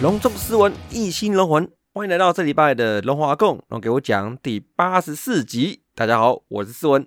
隆重斯文，一心龙魂，欢迎来到这礼拜的龙华共龙给我讲第八十四集。大家好，我是斯文。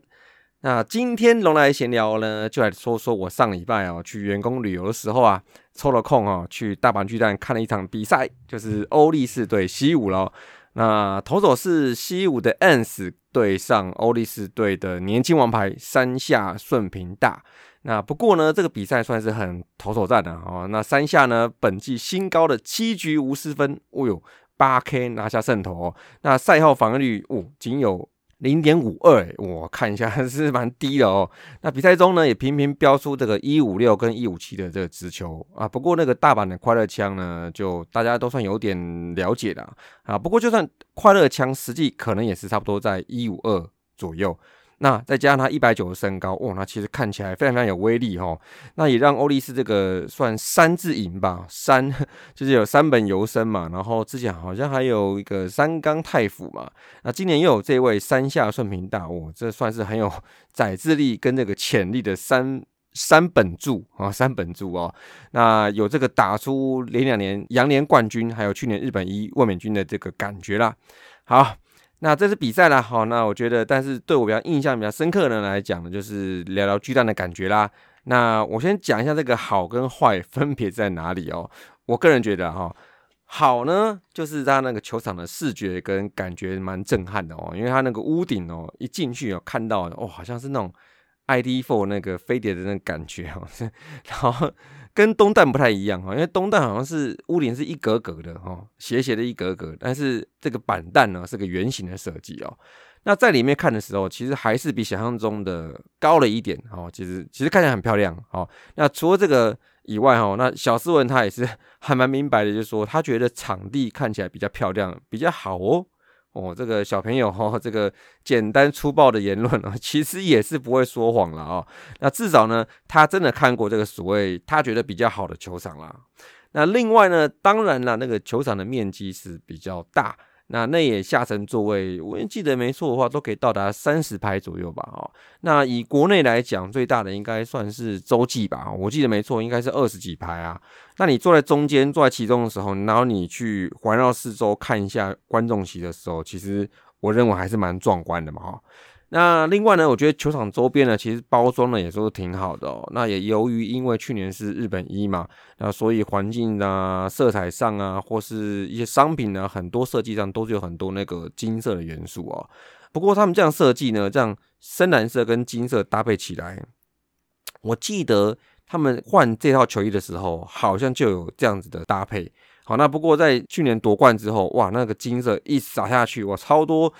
那今天龙来闲聊呢，就来说说我上礼拜哦去员工旅游的时候啊，抽了空哦去大阪巨蛋看了一场比赛，就是欧力士对西武喽。那投手是西武的 Ans 对上欧力士队的年轻王牌山下顺平大。那不过呢，这个比赛算是很投手战的哦。那三下呢，本季新高的七局无失分，哦呦，八 K 拿下胜投哦。那赛后防御率哦，仅有零点五二，我看一下还 是蛮低的哦。那比赛中呢，也频频飙出这个一五六跟一五七的这个直球啊。不过那个大阪的快乐枪呢，就大家都算有点了解的啊。不过就算快乐枪，实际可能也是差不多在一五二左右。那再加上他一百九的身高，哇，那其实看起来非常非常有威力哈。那也让欧力士这个算三字营吧，三 就是有三本游生嘛，然后之前好像还有一个三冈太辅嘛，那今年又有这位山下顺平大，哇，这算是很有载智力跟这个潜力的三三本柱啊，三本柱哦。那有这个打出连两年羊年冠军，还有去年日本一卫冕军的这个感觉啦。好。那这次比赛啦，好，那我觉得，但是对我比较印象比较深刻的来讲呢，就是聊聊巨蛋的感觉啦。那我先讲一下这个好跟坏分别在哪里哦。我个人觉得哈，好呢，就是它那个球场的视觉跟感觉蛮震撼的哦，因为它那个屋顶哦，一进去哦，看到哦，好像是那种 ID Four 那个飞碟的那个感觉哦，然后。跟东蛋不太一样哈，因为东蛋好像是屋顶是一格格的哈，斜斜的一格格，但是这个板蛋呢是个圆形的设计哦。那在里面看的时候，其实还是比想象中的高了一点哦。其实其实看起来很漂亮哦。那除了这个以外哈，那小斯文他也是还蛮明白的，就是说他觉得场地看起来比较漂亮，比较好哦。哦，这个小朋友哈，这个简单粗暴的言论啊，其实也是不会说谎了啊。那至少呢，他真的看过这个所谓他觉得比较好的球场啦。那另外呢，当然了，那个球场的面积是比较大。那内野下层座位，我记得没错的话，都可以到达三十排左右吧？哦，那以国内来讲，最大的应该算是洲际吧？我记得没错，应该是二十几排啊。那你坐在中间，坐在其中的时候，然后你去环绕四周看一下观众席的时候，其实我认为还是蛮壮观的嘛！哈。那另外呢，我觉得球场周边呢，其实包装呢也都是挺好的哦。那也由于因为去年是日本一嘛，那所以环境啊、色彩上啊，或是一些商品呢，很多设计上都是有很多那个金色的元素哦。不过他们这样设计呢，这样深蓝色跟金色搭配起来，我记得他们换这套球衣的时候，好像就有这样子的搭配。好，那不过在去年夺冠之后，哇，那个金色一洒下去，哇，超多。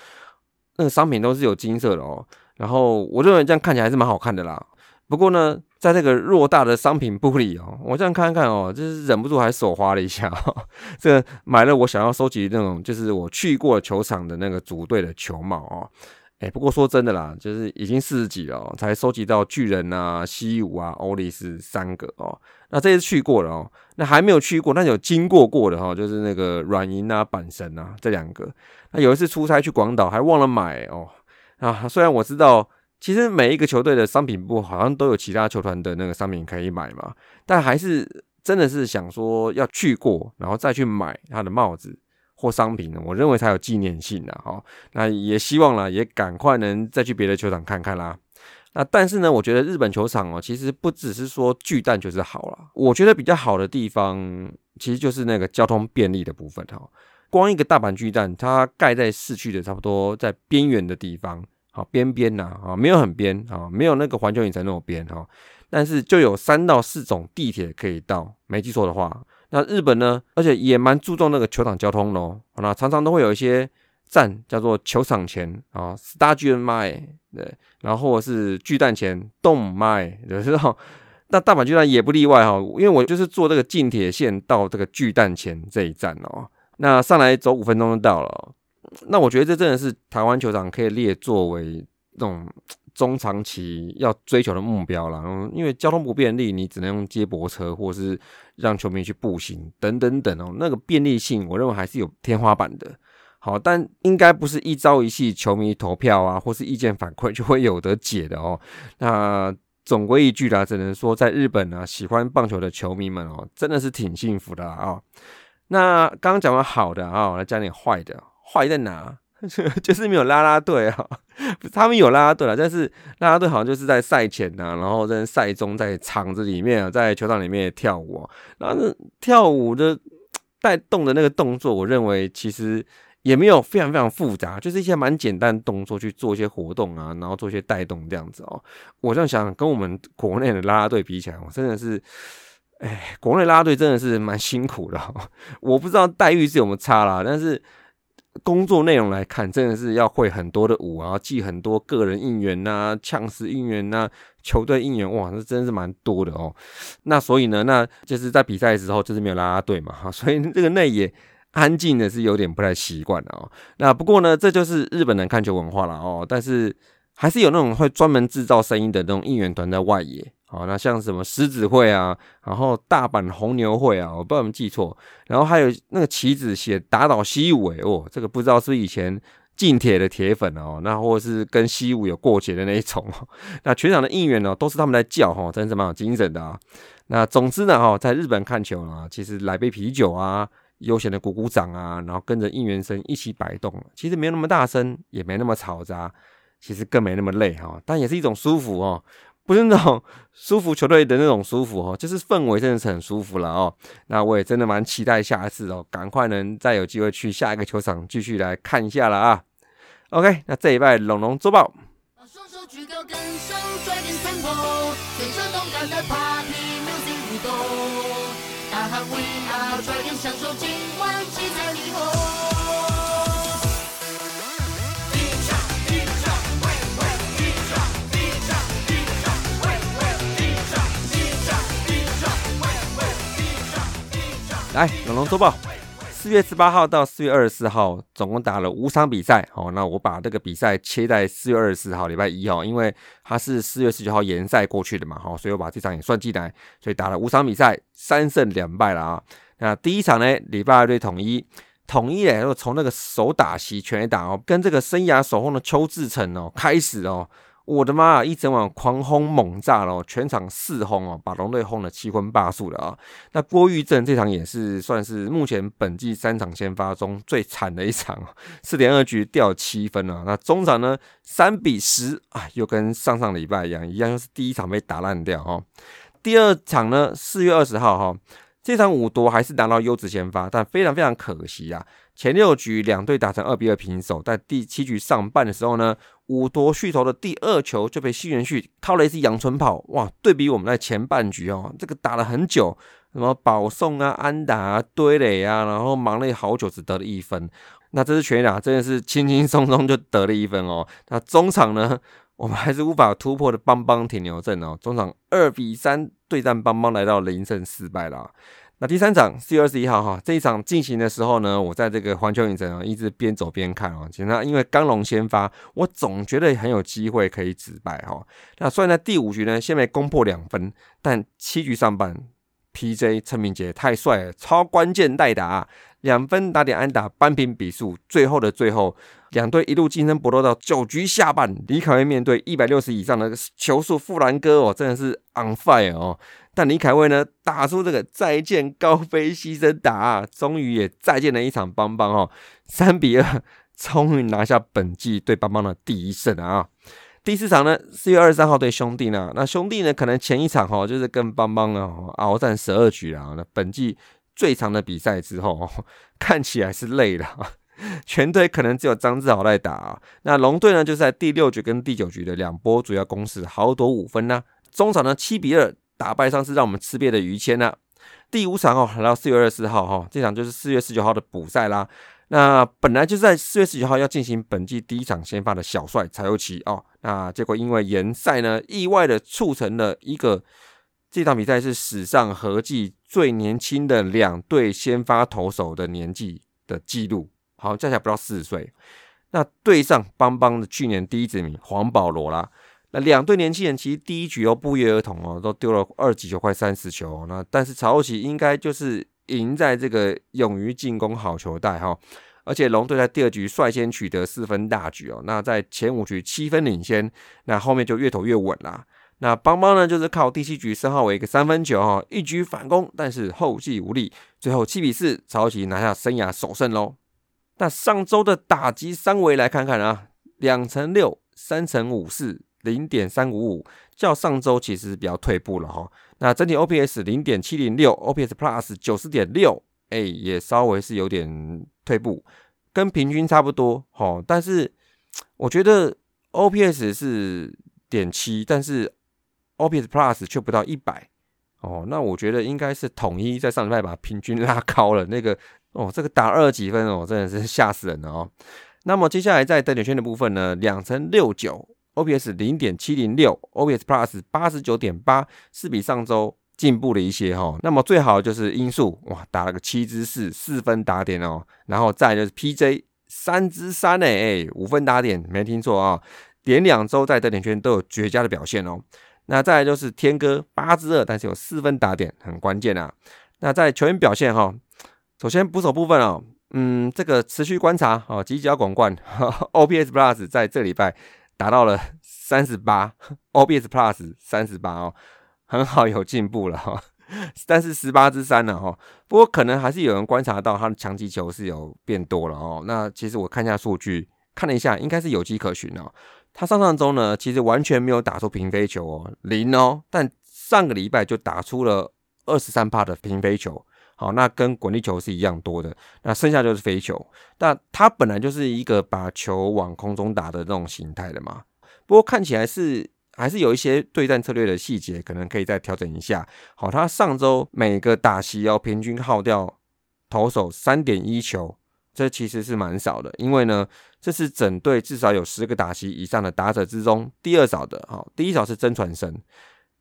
那个商品都是有金色的哦，然后我认为这样看起来还是蛮好看的啦。不过呢，在这个偌大的商品部里哦，我这样看看哦，就是忍不住还手滑了一下。这买了我想要收集那种，就是我去过球场的那个组队的球帽哦。哎，不过说真的啦，就是已经四十几了，才收集到巨人啊、西武啊、欧力士三个哦。那这次去过了哦，那还没有去过，那有经过过的哈，就是那个软银啊、阪神啊这两个。那有一次出差去广岛，还忘了买哦。啊，虽然我知道，其实每一个球队的商品部好像都有其他球团的那个商品可以买嘛，但还是真的是想说要去过，然后再去买他的帽子或商品呢。我认为才有纪念性的哈。那也希望啦，也赶快能再去别的球场看看啦。那但是呢，我觉得日本球场哦，其实不只是说巨蛋就是好了。我觉得比较好的地方，其实就是那个交通便利的部分哈。光一个大阪巨蛋，它盖在市区的差不多在边缘的地方，好边边呐，啊没有很边啊，没有那个环球影城那种边哈。但是就有三到四种地铁可以到，没记错的话。那日本呢，而且也蛮注重那个球场交通咯。那常常都会有一些站叫做球场前啊，Stadium Mile，对，然后是巨蛋前动 Mile，有时候那大阪巨蛋也不例外哈，因为我就是坐这个近铁线到这个巨蛋前这一站哦，那上来走五分钟就到了。那我觉得这真的是台湾球场可以列作为那种中长期要追求的目标了。嗯，因为交通不便利，你只能用接驳车，或是让球迷去步行等等等哦。那个便利性，我认为还是有天花板的。好，但应该不是一朝一夕球迷投票啊，或是意见反馈就会有得解的哦。那总归一句啦，只能说在日本呢，喜欢棒球的球迷们哦，真的是挺幸福的啊。那刚刚讲完好的啊，我来讲点坏的。坏在哪？就是没有拉拉队啊，他们有拉拉队了，但是拉拉队好像就是在赛前呐，然后在赛中在场子里面啊，在球场里面跳舞，然后跳舞的带动的那个动作，我认为其实也没有非常非常复杂，就是一些蛮简单动作去做一些活动啊，然后做一些带动这样子哦。我这样想，跟我们国内的拉拉队比起来，我真的是，哎，国内拉拉队真的是蛮辛苦的，我不知道待遇是有没有差啦，但是。工作内容来看，真的是要会很多的舞啊，记很多个人应援呐、呛死应援呐、球队应援，哇，那真的是蛮多的哦。那所以呢，那就是在比赛的时候就是没有拉拉队嘛，哈，所以这个内野安静的是有点不太习惯哦。那不过呢，这就是日本人看球文化了哦，但是还是有那种会专门制造声音的那种应援团在外野。好，那像什么狮子会啊，然后大阪红牛会啊，我不知道有没有记错。然后还有那个旗子写打倒西武，哦，这个不知道是不是以前近铁的铁粉哦，那或者是跟西武有过节的那一种。那全场的应援呢，都是他们在叫哈，真是蛮有精神的啊。那总之呢，哈，在日本看球呢，其实来杯啤酒啊，悠闲的鼓鼓掌啊，然后跟着应援声一起摆动，其实没有那么大声，也没那么嘈杂，其实更没那么累哈，但也是一种舒服哦。不是那种舒服球队的那种舒服哦，就是氛围真的是很舒服了哦。那我也真的蛮期待下一次哦，赶快能再有机会去下一个球场继续来看一下了啊。OK，那这一拜龙龙周报。来，龙龙周报，四月十八号到四月二十四号，总共打了五场比赛。好，那我把这个比赛切在四月二十四号，礼拜一哦，因为它是四月十九号延赛过去的嘛，好，所以我把这场也算进来，所以打了五场比赛，三胜两败了啊。那第一场呢，礼拜二对统一，统一诶，从那个手打席全打哦，跟这个生涯首轰的邱志成哦开始哦。我的妈啊！一整晚狂轰猛炸了，全场四轰哦，把龙队轰了七荤八素的啊。那郭玉正这场也是算是目前本季三场先发中最惨的一场，四点二局掉七分啊。那中场呢，三比十啊，又跟上上礼拜一样，一样又是第一场被打烂掉哦。第二场呢，四月二十号哈，这场五夺还是拿到优质先发，但非常非常可惜啊。前六局两队打成二比二平手，在第七局上半的时候呢，五夺续投的第二球就被新元旭靠了一次阳春炮，哇！对比我们在前半局哦，这个打了很久，什么保送啊、安打啊、堆垒啊，然后忙了好久，只得了一分。那这次全打真的是轻轻松松就得了一分哦。那中场呢，我们还是无法突破的邦邦挺牛阵哦，中场二比三对战邦邦，来到零胜四败了。那第三场四月二十一号哈，这一场进行的时候呢，我在这个环球影城啊，一直边走边看哦。其实那因为刚龙先发，我总觉得很有机会可以止败哈。那虽然在第五局呢，先被攻破两分，但七局上半，P.J. 陈明杰太帅了，超关键代打，两分打点安打扳平比数。最后的最后，两队一路竞争搏斗到九局下半，李凯威面对一百六十以上的球速富兰哥哦，真的是 on fire 哦。但李凯威呢，打出这个再见高飞牺牲打，终于也再见了一场邦邦哦，三比二，终于拿下本季对邦邦的第一胜啊！第四场呢，四月二十三号对兄弟呢，那兄弟呢，可能前一场哈就是跟邦邦呢鏖战十二局啊，那本季最长的比赛之后，看起来是累了，全队可能只有张志豪在打，那龙队呢，就在第六局跟第九局的两波主要攻势，豪夺五分呢，中场呢七比二。打败上次让我们吃瘪的于谦呢。第五场哦，来到四月二十四号哈，这场就是四月十九号的补赛啦。那本来就是在四月十九号要进行本季第一场先发的小帅柴油奇哦，那结果因为延赛呢，意外的促成了一个这场比赛是史上合计最年轻的两队先发投手的年纪的记录，好，加起来不到四十岁。那对上邦邦的去年第一指名黄保罗啦，那两队年轻人其实第一局哦不约而同哦都丢了二几球快三十球，那但是曹奇应该就是赢在这个勇于进攻好球带哈，而且龙队在第二局率先取得四分大局哦，那在前五局七分领先，那后面就越投越稳啦。那邦邦呢就是靠第七局申浩伟一个三分球哈一举反攻，但是后继无力，最后七比四曹奇拿下生涯首胜喽。那上周的打击三围来看看啊，两乘六，三乘五四，零点三五五，较上周其实比较退步了哈。那整体 OPS 零点七零六，OPS Plus 九十点六，哎，也稍微是有点退步，跟平均差不多哈。但是我觉得 OPS 是点七，但是 OPS Plus 却不到一百哦。那我觉得应该是统一在上礼拜把平均拉高了那个。哦，这个打二几分哦，真的是吓死人了哦。那么接下来在得点圈的部分呢，两乘六九，OPS 零点七零六，OPS Plus 八十九点八，是比上周进步了一些哈。那么最好就是音速哇，打了个七支四，四分打点哦。然后再就是 PJ 三支三，哎，五分打点，没听错啊，连两周在得点圈都有绝佳的表现哦。那再来就是天哥八支二，但是有四分打点，很关键啊。那在球员表现哈。首先捕手部分哦，嗯，这个持续观察哦，犄角广冠，OPS Plus 在这礼拜达到了三十八，OPS Plus 三十八哦，很好，有进步了哈。但是十八之三了哈，不过可能还是有人观察到他的强击球是有变多了哦。那其实我看一下数据，看了一下，应该是有迹可循哦。他上上周呢，其实完全没有打出平飞球哦，零哦，但上个礼拜就打出了二十三帕的平飞球。好，那跟滚地球是一样多的，那剩下就是飞球。那他本来就是一个把球往空中打的这种形态的嘛。不过看起来是还是有一些对战策略的细节，可能可以再调整一下。好，他上周每个打席要平均耗掉投手三点一球，这其实是蛮少的。因为呢，这是整队至少有十个打席以上的打者之中第二少的。好，第一少是曾传生。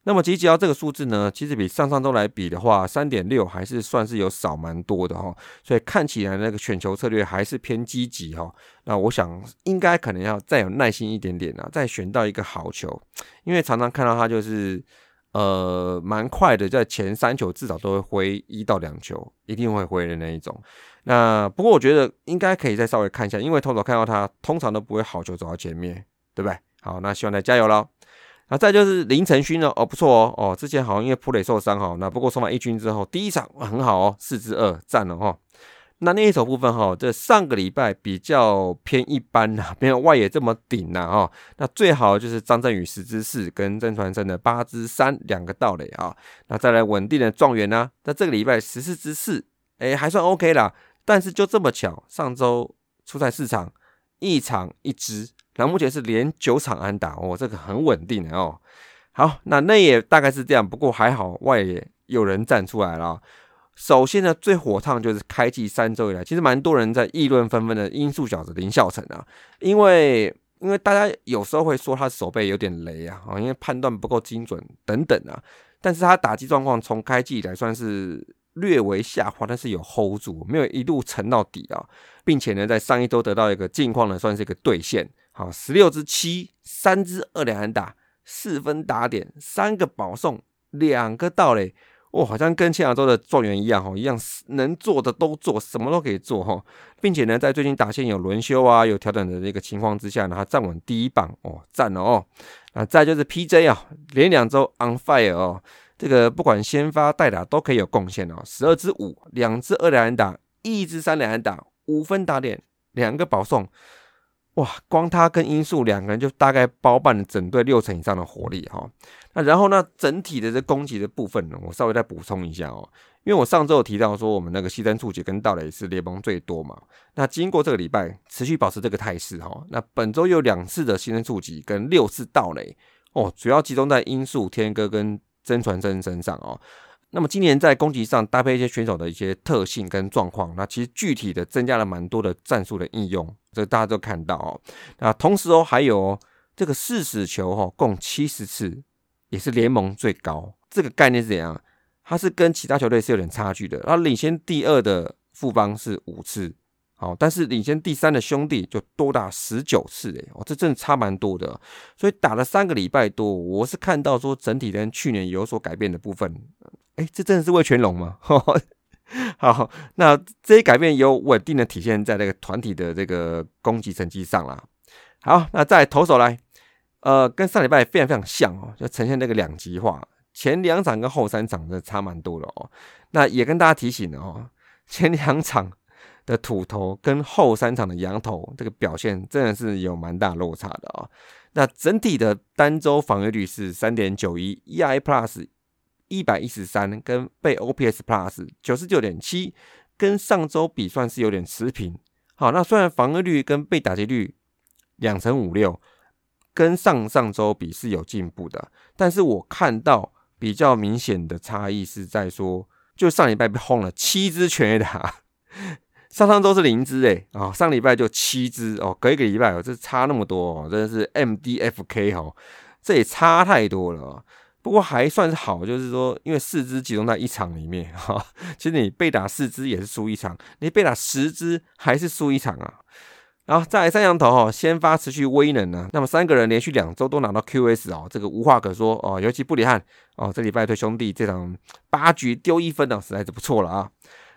那么吉吉奥这个数字呢，其实比上上周来比的话，三点六还是算是有少蛮多的哈，所以看起来那个选球策略还是偏积极哈。那我想应该可能要再有耐心一点点啊，再选到一个好球，因为常常看到他就是呃蛮快的，在前三球至少都会挥一到两球，一定会挥的那一种。那不过我觉得应该可以再稍微看一下，因为通常看到他通常都不会好球走到前面，对不对？好，那希望大家加油喽。那再就是林晨勋了哦，不错哦哦，之前好像因为普磊受伤哈，那不过送完一军之后，第一场很好哦，四支二赞了哈。那那一手部分哈，这上个礼拜比较偏一般呐，没有外野这么顶呐哈。那最好就是张振宇十支四跟郑传生的八支三两个盗垒啊。那再来稳定的状元呢，在这个礼拜十四支四，哎还算 OK 啦。但是就这么巧，上周出赛四场，一场一支。那目前是连九场安打哦，这个很稳定的哦。好，那内也大概是这样，不过还好外野有人站出来了。首先呢，最火烫就是开季三周以来，其实蛮多人在议论纷纷的音速小子林孝成啊，因为因为大家有时候会说他手背有点雷啊，因为判断不够精准等等啊，但是他打击状况从开季以来算是。略微下滑，但是有 hold 住，没有一路沉到底啊，并且呢，在上一周得到一个近况呢，算是一个兑现。好，十六支七，三支二连打，四分打点，三个保送，两个盗垒，哇，好像跟前两周的状元一样哈，一样能做的都做，什么都可以做哈，并且呢，在最近打线有轮休啊，有调整的这个情况之下呢，他站稳第一棒哦，站了哦。那再就是 PJ 啊，连两周 on fire 哦。这个不管先发代打都可以有贡献哦，十二支五，两支二连打，一支三连打，五分打点，两个保送，哇，光他跟音速两个人就大概包办了整队六成以上的火力哈。那然后呢，整体的这攻击的部分呢，我稍微再补充一下哦，因为我上周有提到说我们那个牺牲触及跟盗垒是联盟最多嘛，那经过这个礼拜持续保持这个态势哈，那本周有两次的牺牲触及跟六次盗垒哦，主要集中在音速天哥跟真传真身上哦，那么今年在攻击上搭配一些选手的一些特性跟状况，那其实具体的增加了蛮多的战术的应用，这大家都看到哦。那同时哦，还有哦这个四死球哦，共七十次，也是联盟最高。这个概念是怎样？它是跟其他球队是有点差距的。然后领先第二的富邦是五次。哦，但是领先第三的兄弟就多达十九次诶，哦，这真的差蛮多的。所以打了三个礼拜多，我是看到说整体跟去年有所改变的部分。哎，这真的是魏全龙吗？好，那这些改变有稳定的体现在这个团体的这个攻击成绩上啦。好，那再投手来，呃，跟上礼拜非常非常像哦，就呈现那个两极化，前两场跟后三场的差蛮多的哦。那也跟大家提醒了哦，前两场。的土头跟后三场的羊头，这个表现真的是有蛮大落差的啊。那整体的单周防御率是三点九一，EI Plus 一百一十三，跟被 OPS Plus 九十九点七，跟上周比算是有点持平。好，那虽然防御率跟被打击率两成五六，跟上上周比是有进步的，但是我看到比较明显的差异是在说，就上礼拜被轰了七支全垒打。上上周是零支诶，啊，上礼拜就七支哦，隔一个礼拜哦，这差那么多哦，真的是 M D F K 哦，这也差太多了。不过还算是好，就是说，因为四支集中在一场里面哈，其实你被打四支也是输一场，你被打十支还是输一场啊。然后在三羊头哈，先发持续威能呢，那么三个人连续两周都拿到 Q S 哦，这个无话可说哦，尤其布里汉哦，这礼拜对兄弟这场八局丢一分呢，实在是不错了啊。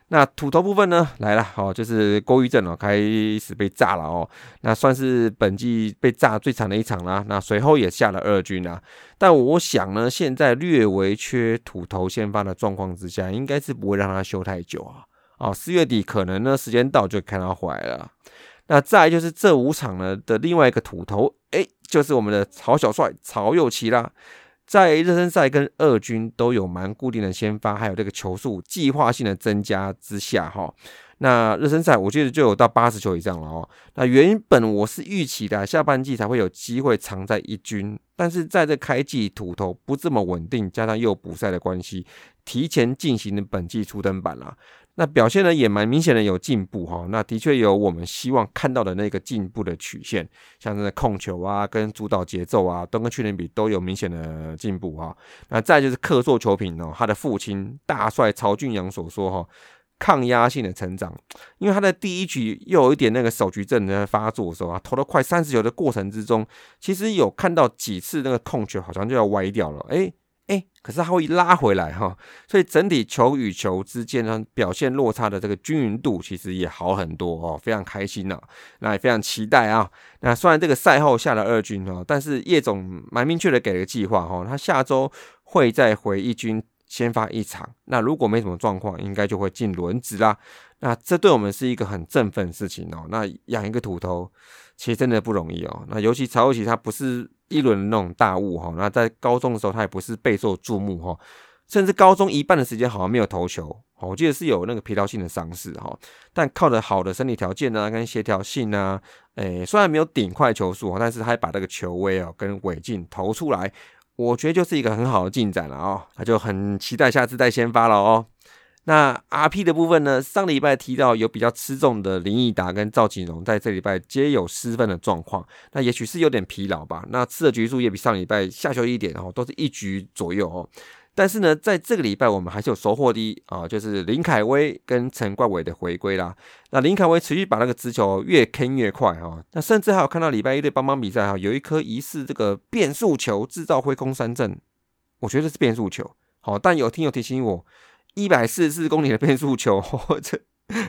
那土头部分呢来了，哦，就是郭玉正哦，开始被炸了哦，那算是本季被炸最惨的一场啦。那随后也下了二军啊，但我想呢，现在略微缺土头先发的状况之下，应该是不会让他休太久啊。哦，四月底可能呢时间到就看他回来了。那再就是这五场呢的另外一个土头，哎，就是我们的曹小帅曹佑奇啦。在热身赛跟二军都有蛮固定的先发，还有这个球数计划性的增加之下，哈，那热身赛我记得就有到八十球以上了哦。那原本我是预期的下半季才会有机会藏在一军，但是在这开季土头不这么稳定，加上又补赛的关系，提前进行的本季初登板了。那表现呢也蛮明显的有进步哈，那的确有我们希望看到的那个进步的曲线，像是控球啊、跟主导节奏啊，都跟去年比都有明显的进步哈。那再就是客座球品哦，他的父亲大帅曹俊阳所说哈，抗压性的成长，因为他的第一局又有一点那个手局症在发作的时候啊，投了快三十球的过程之中，其实有看到几次那个控球好像就要歪掉了，哎。哎，可是他会拉回来哈，所以整体球与球之间呢表现落差的这个均匀度其实也好很多哦，非常开心呐，那也非常期待啊。那虽然这个赛后下了二军哦，但是叶总蛮明确的给了个计划哈，他下周会再回一军先发一场，那如果没什么状况，应该就会进轮值啦。那这对我们是一个很振奋的事情哦。那养一个土头其实真的不容易哦，那尤其曹伟奇他不是。一轮那种大物哈，那在高中的时候他也不是备受注目哈，甚至高中一半的时间好像没有投球，我记得是有那个疲劳性的伤势哈，但靠着好的身体条件呢，跟协调性呢，诶，虽然没有顶快球速但是他把这个球威哦跟尾劲投出来，我觉得就是一个很好的进展了哦，他就很期待下次再先发了哦。那 R P 的部分呢？上礼拜提到有比较吃重的林毅达跟赵锦荣，在这礼拜皆有失分的状况。那也许是有点疲劳吧。那吃的局数也比上礼拜下修一点哦，都是一局左右哦。但是呢，在这个礼拜我们还是有收获的啊，就是林凯威跟陈冠伟的回归啦。那林凯威持续把那个直球越坑越快哈。那甚至还有看到礼拜一对帮帮比赛哈，有一颗疑似这个变速球制造挥空三振，我觉得是变速球。好，但有听友提醒我。一百四十四公里的变速球，这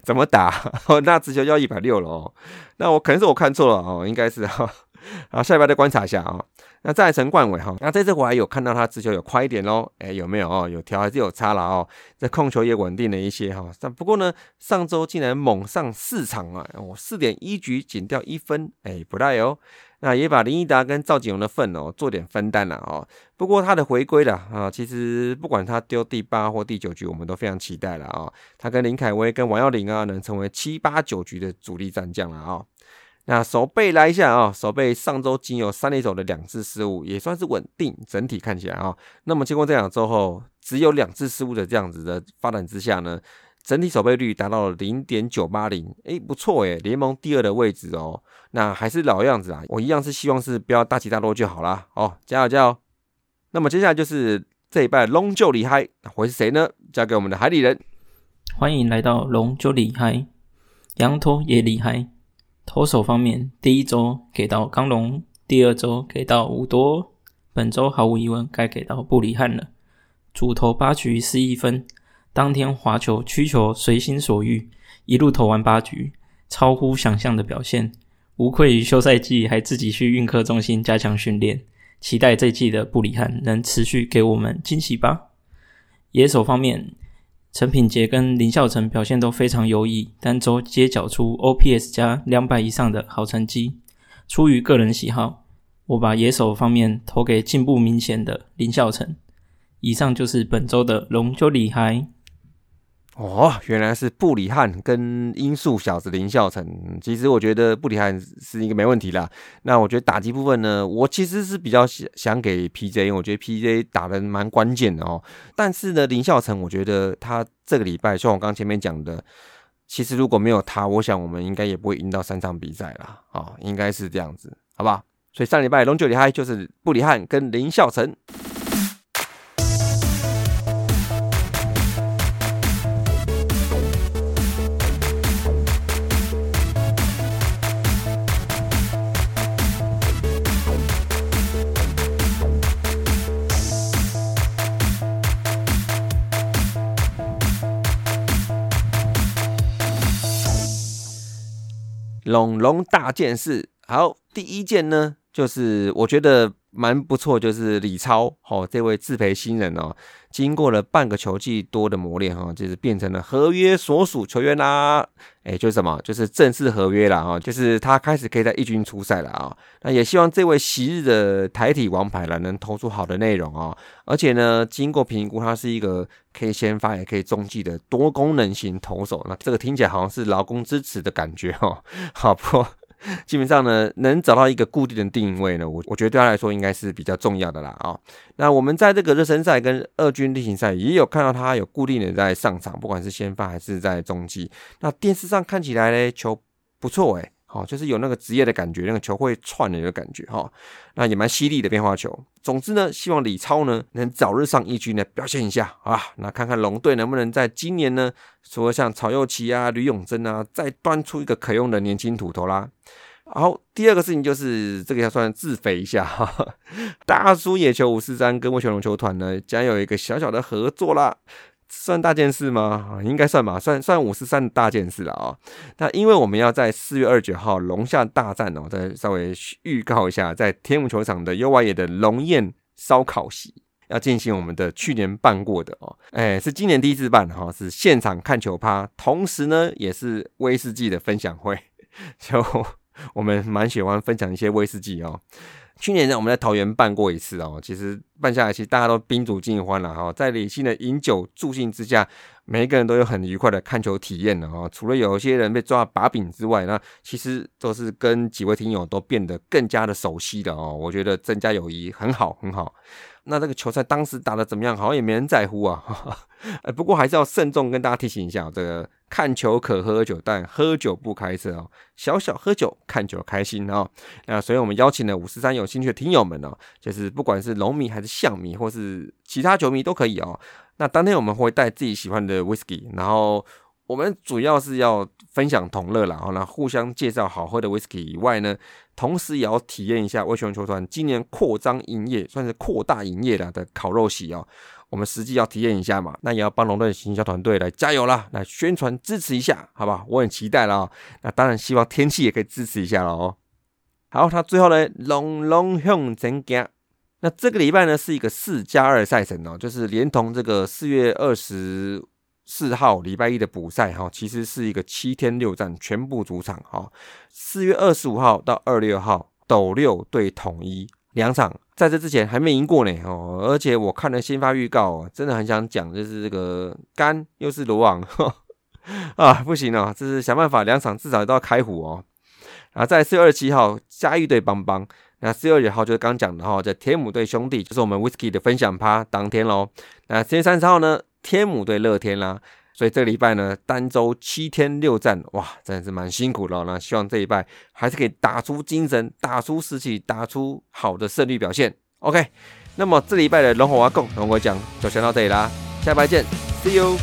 怎么打？那直球要一百六了哦。那我可能是我看错了哦，应该是哈。好，下一拜再观察一下啊。那再陈冠伟哈，那这次我还有看到他直球有快一点喽。哎，有没有哦？有调还是有差了哦？这控球也稳定了一些哈。但不过呢，上周竟然猛上四场啊，我四点一局仅掉一分，哎，不赖哦。那也把林毅达跟赵景荣的份哦做点分担了哦。不过他的回归了啊，其实不管他丢第八或第九局，我们都非常期待了啊。他跟林凯威跟王耀林啊，能成为七八九局的主力战将了啊。那手背来一下啊，手背上周仅有三垒手的两次失误，也算是稳定，整体看起来啊。那么经过这两周后，只有两次失误的这样子的发展之下呢，整体守备率达到了零点九八零，哎，不错诶，联盟第二的位置哦。那还是老样子啊，我一样是希望是不要大起大落就好啦。哦，加油加油！那么接下来就是这一拜龙就厉害，会是谁呢？交给我们的海里人。欢迎来到龙就厉害，羊驼也厉害。投手方面，第一周给到刚龙，第二周给到五多，本周毫无疑问该给到布里汉了。主投八局失一分，当天滑球曲球随心所欲，一路投完八局，超乎想象的表现，无愧于休赛季还自己去运科中心加强训练。期待这季的布里汉能持续给我们惊喜吧。野手方面。陈品杰跟林孝成表现都非常优异，单周皆缴出 OPS 加两百以上的好成绩。出于个人喜好，我把野手方面投给进步明显的林孝成。以上就是本周的龙就厉害。哦，原来是布里汉跟音速小子林孝成。其实我觉得布里汉是一个没问题啦。那我觉得打击部分呢，我其实是比较想想给 PJ，我觉得 PJ 打的蛮关键的哦。但是呢，林孝成，我觉得他这个礼拜，像我刚前面讲的，其实如果没有他，我想我们应该也不会赢到三场比赛啦。啊，应该是这样子，好不好？所以上礼拜龙九里嗨就是布里汉跟林孝成。龙龙大件事，好，第一件呢，就是我觉得蛮不错，就是李超，哦，这位自培新人哦，经过了半个球季多的磨练，哈，就是变成了合约所属球员啦，哎，就是什么，就是正式合约了，哈，就是他开始可以在一军出赛了啊，那也希望这位昔日的台体王牌了，能投出好的内容哦，而且呢，经过评估，他是一个可以先发也可以中继的多功能型投手，那这个听起来好像是劳工支持的感觉，哦，好不？基本上呢，能找到一个固定的定位呢，我我觉得对他来说应该是比较重要的啦啊。那我们在这个热身赛跟二军例行赛也有看到他有固定的在上场，不管是先发还是在中继。那电视上看起来呢，球不错诶。好，就是有那个职业的感觉，那个球会串的那个感觉哈。那也蛮犀利的变化球。总之呢，希望李超呢能早日上一军呢表现一下啊。那看看龙队能不能在今年呢，除了像曹佑奇啊、吕永贞啊，再端出一个可用的年轻土头啦。好，第二个事情就是这个要算自肥一下哈。大叔野球五四三跟魏全龙球团呢将有一个小小的合作啦。算大件事吗？应该算吧，算算五十三大件事了啊。那因为我们要在四月二十九号龙夏大战哦，再稍微预告一下，在天母球场的 U Y 野的龙宴烧烤席要进行我们的去年办过的哦，哎，是今年第一次办哈，是现场看球趴，同时呢也是威士忌的分享会，就我们蛮喜欢分享一些威士忌哦。去年呢，我们在桃园办过一次哦，其实办下来，其实大家都宾主尽欢了哈，在理性的饮酒助兴之下，每一个人都有很愉快的看球体验的哈。除了有一些人被抓把柄之外，那其实都是跟几位听友都变得更加的熟悉的哦。我觉得增加友谊很好很好。那这个球赛当时打的怎么样？好像也没人在乎啊。哎，不过还是要慎重跟大家提醒一下，这个看球可喝酒，但喝酒不开车哦。小小喝酒，看球开心哦。那所以我们邀请了五十三有兴趣的听友们哦，就是不管是龙迷还是象迷，或是其他球迷都可以哦。那当天我们会带自己喜欢的 whisky，然后。我们主要是要分享同乐啦，然后呢互相介绍好喝的 whisky 以外呢，同时也要体验一下威权球团今年扩张营业，算是扩大营业了的烤肉席哦。我们实际要体验一下嘛，那也要帮龙队行销团队来加油啦，来宣传支持一下，好吧？我很期待了哦。那当然希望天气也可以支持一下了哦。好，那最后呢，龙龙向前行。那这个礼拜呢是一个四加二赛程哦，就是连同这个四月二十。四号礼拜一的补赛哈，其实是一个七天六战全部主场哈。四月二十五号到二六号斗六对统一两场，在这之前还没赢过呢哦。而且我看了先发预告，真的很想讲，就是这个干又是罗网 啊，不行哦，这是想办法两场至少都要开虎哦。然后在四月二十七号，嘉义队邦邦。那四月二十号就是刚讲的哈，在天母队兄弟，就是我们 Whisky 的分享趴当天喽。那四月三十号呢，天母队乐天啦。所以这个礼拜呢，单周七天六战，哇，真的是蛮辛苦的。那希望这礼拜还是可以打出精神，打出士气，打出好的胜率表现。OK，那么这礼拜的龙火挖共龙我讲就先到这里啦，下拜见，See you。